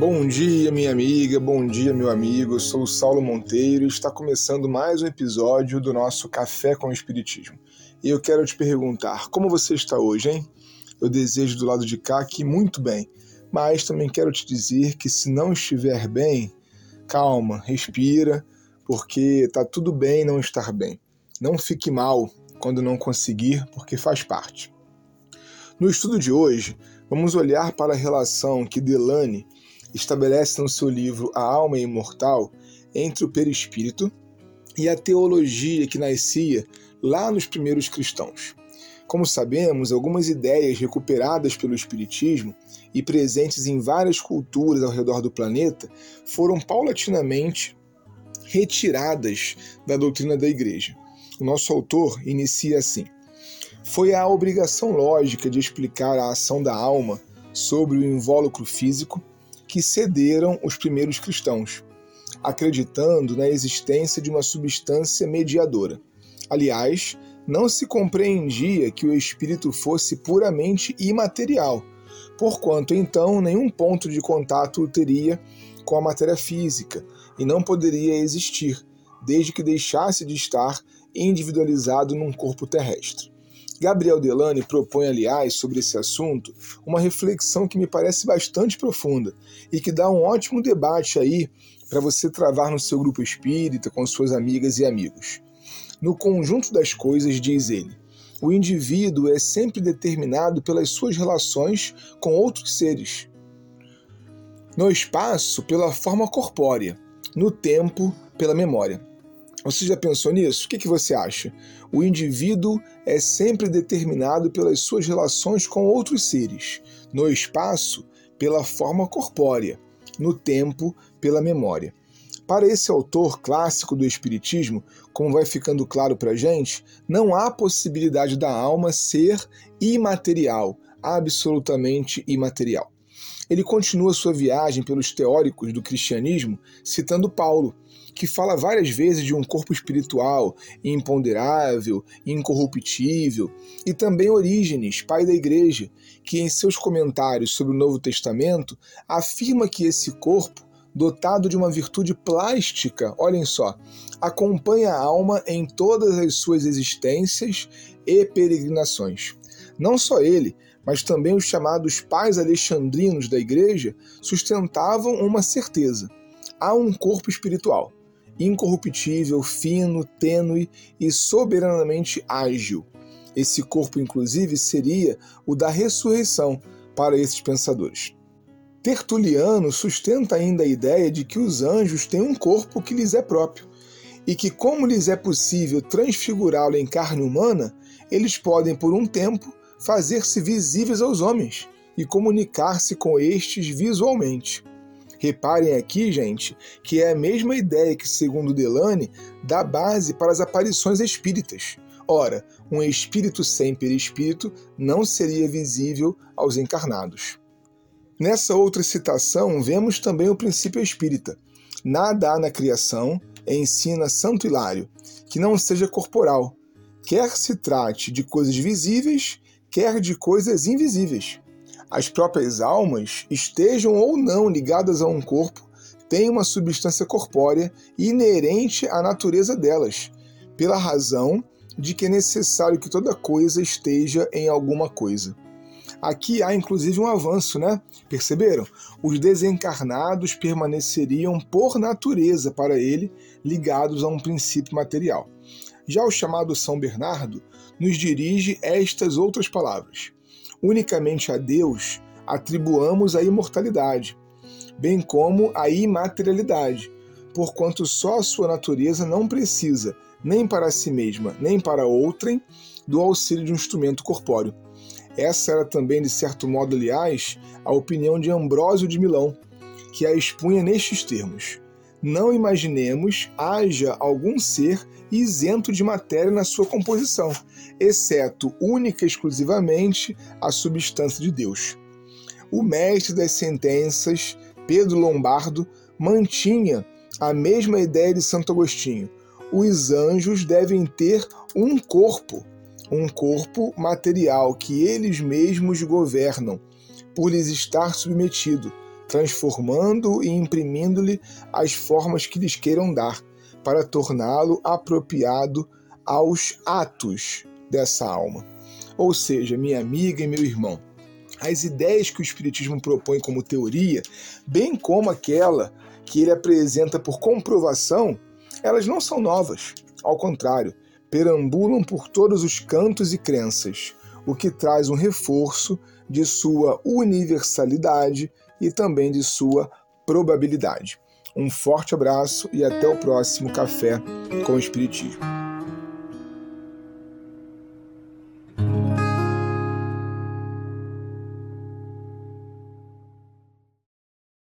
Bom dia, minha amiga, bom dia, meu amigo. Eu sou o Saulo Monteiro e está começando mais um episódio do nosso Café com o Espiritismo. E eu quero te perguntar, como você está hoje, hein? Eu desejo do lado de cá que muito bem, mas também quero te dizer que se não estiver bem, calma, respira, porque tá tudo bem não estar bem. Não fique mal quando não conseguir, porque faz parte. No estudo de hoje, vamos olhar para a relação que Delane estabelece no seu livro A Alma Imortal entre o perispírito e a teologia que nascia lá nos primeiros cristãos. Como sabemos, algumas ideias recuperadas pelo Espiritismo e presentes em várias culturas ao redor do planeta foram paulatinamente retiradas da doutrina da Igreja. O nosso autor inicia assim: Foi a obrigação lógica de explicar a ação da alma sobre o invólucro físico que cederam os primeiros cristãos, acreditando na existência de uma substância mediadora. Aliás, não se compreendia que o espírito fosse puramente imaterial, porquanto então nenhum ponto de contato teria com a matéria física e não poderia existir, desde que deixasse de estar individualizado num corpo terrestre. Gabriel Delane propõe, aliás, sobre esse assunto, uma reflexão que me parece bastante profunda e que dá um ótimo debate aí para você travar no seu grupo espírita, com suas amigas e amigos. No conjunto das coisas, diz ele, o indivíduo é sempre determinado pelas suas relações com outros seres. No espaço, pela forma corpórea, no tempo, pela memória. Você já pensou nisso? O que, que você acha? O indivíduo é sempre determinado pelas suas relações com outros seres, no espaço, pela forma corpórea, no tempo, pela memória. Para esse autor clássico do Espiritismo, como vai ficando claro para a gente, não há possibilidade da alma ser imaterial, absolutamente imaterial. Ele continua sua viagem pelos teóricos do cristianismo citando Paulo, que fala várias vezes de um corpo espiritual imponderável, incorruptível, e também Orígenes, pai da igreja, que em seus comentários sobre o Novo Testamento afirma que esse corpo, dotado de uma virtude plástica, olhem só, acompanha a alma em todas as suas existências e peregrinações. Não só ele, mas também os chamados pais alexandrinos da igreja sustentavam uma certeza: há um corpo espiritual, incorruptível, fino, tênue e soberanamente ágil. Esse corpo, inclusive, seria o da ressurreição para esses pensadores. Tertuliano sustenta ainda a ideia de que os anjos têm um corpo que lhes é próprio e que, como lhes é possível transfigurá-lo em carne humana, eles podem, por um tempo, fazer-se visíveis aos homens e comunicar-se com estes visualmente. Reparem aqui, gente, que é a mesma ideia que, segundo Delane, dá base para as aparições espíritas. Ora, um espírito sem perispírito não seria visível aos encarnados. Nessa outra citação, vemos também o princípio espírita. Nada há na criação, ensina Santo Hilário, que não seja corporal, quer se trate de coisas visíveis, quer de coisas invisíveis. As próprias almas, estejam ou não ligadas a um corpo, têm uma substância corpórea inerente à natureza delas, pela razão de que é necessário que toda coisa esteja em alguma coisa. Aqui há inclusive um avanço, né? Perceberam? Os desencarnados permaneceriam por natureza para ele ligados a um princípio material. Já o chamado São Bernardo nos dirige estas outras palavras: Unicamente a Deus atribuamos a imortalidade, bem como a imaterialidade, porquanto só a sua natureza não precisa, nem para si mesma, nem para outrem, do auxílio de um instrumento corpóreo. Essa era também, de certo modo, aliás, a opinião de Ambrósio de Milão, que a expunha nestes termos: Não imaginemos haja algum ser isento de matéria na sua composição, exceto única e exclusivamente a substância de Deus. O mestre das sentenças, Pedro Lombardo, mantinha a mesma ideia de Santo Agostinho. Os anjos devem ter um corpo, um corpo material que eles mesmos governam, por lhes estar submetido, transformando e imprimindo-lhe as formas que lhes queiram dar, para torná-lo apropriado aos atos dessa alma. Ou seja, minha amiga e meu irmão, as ideias que o Espiritismo propõe como teoria, bem como aquela que ele apresenta por comprovação, elas não são novas. Ao contrário, perambulam por todos os cantos e crenças, o que traz um reforço de sua universalidade e também de sua probabilidade. Um forte abraço e até o próximo Café com o Espiritismo.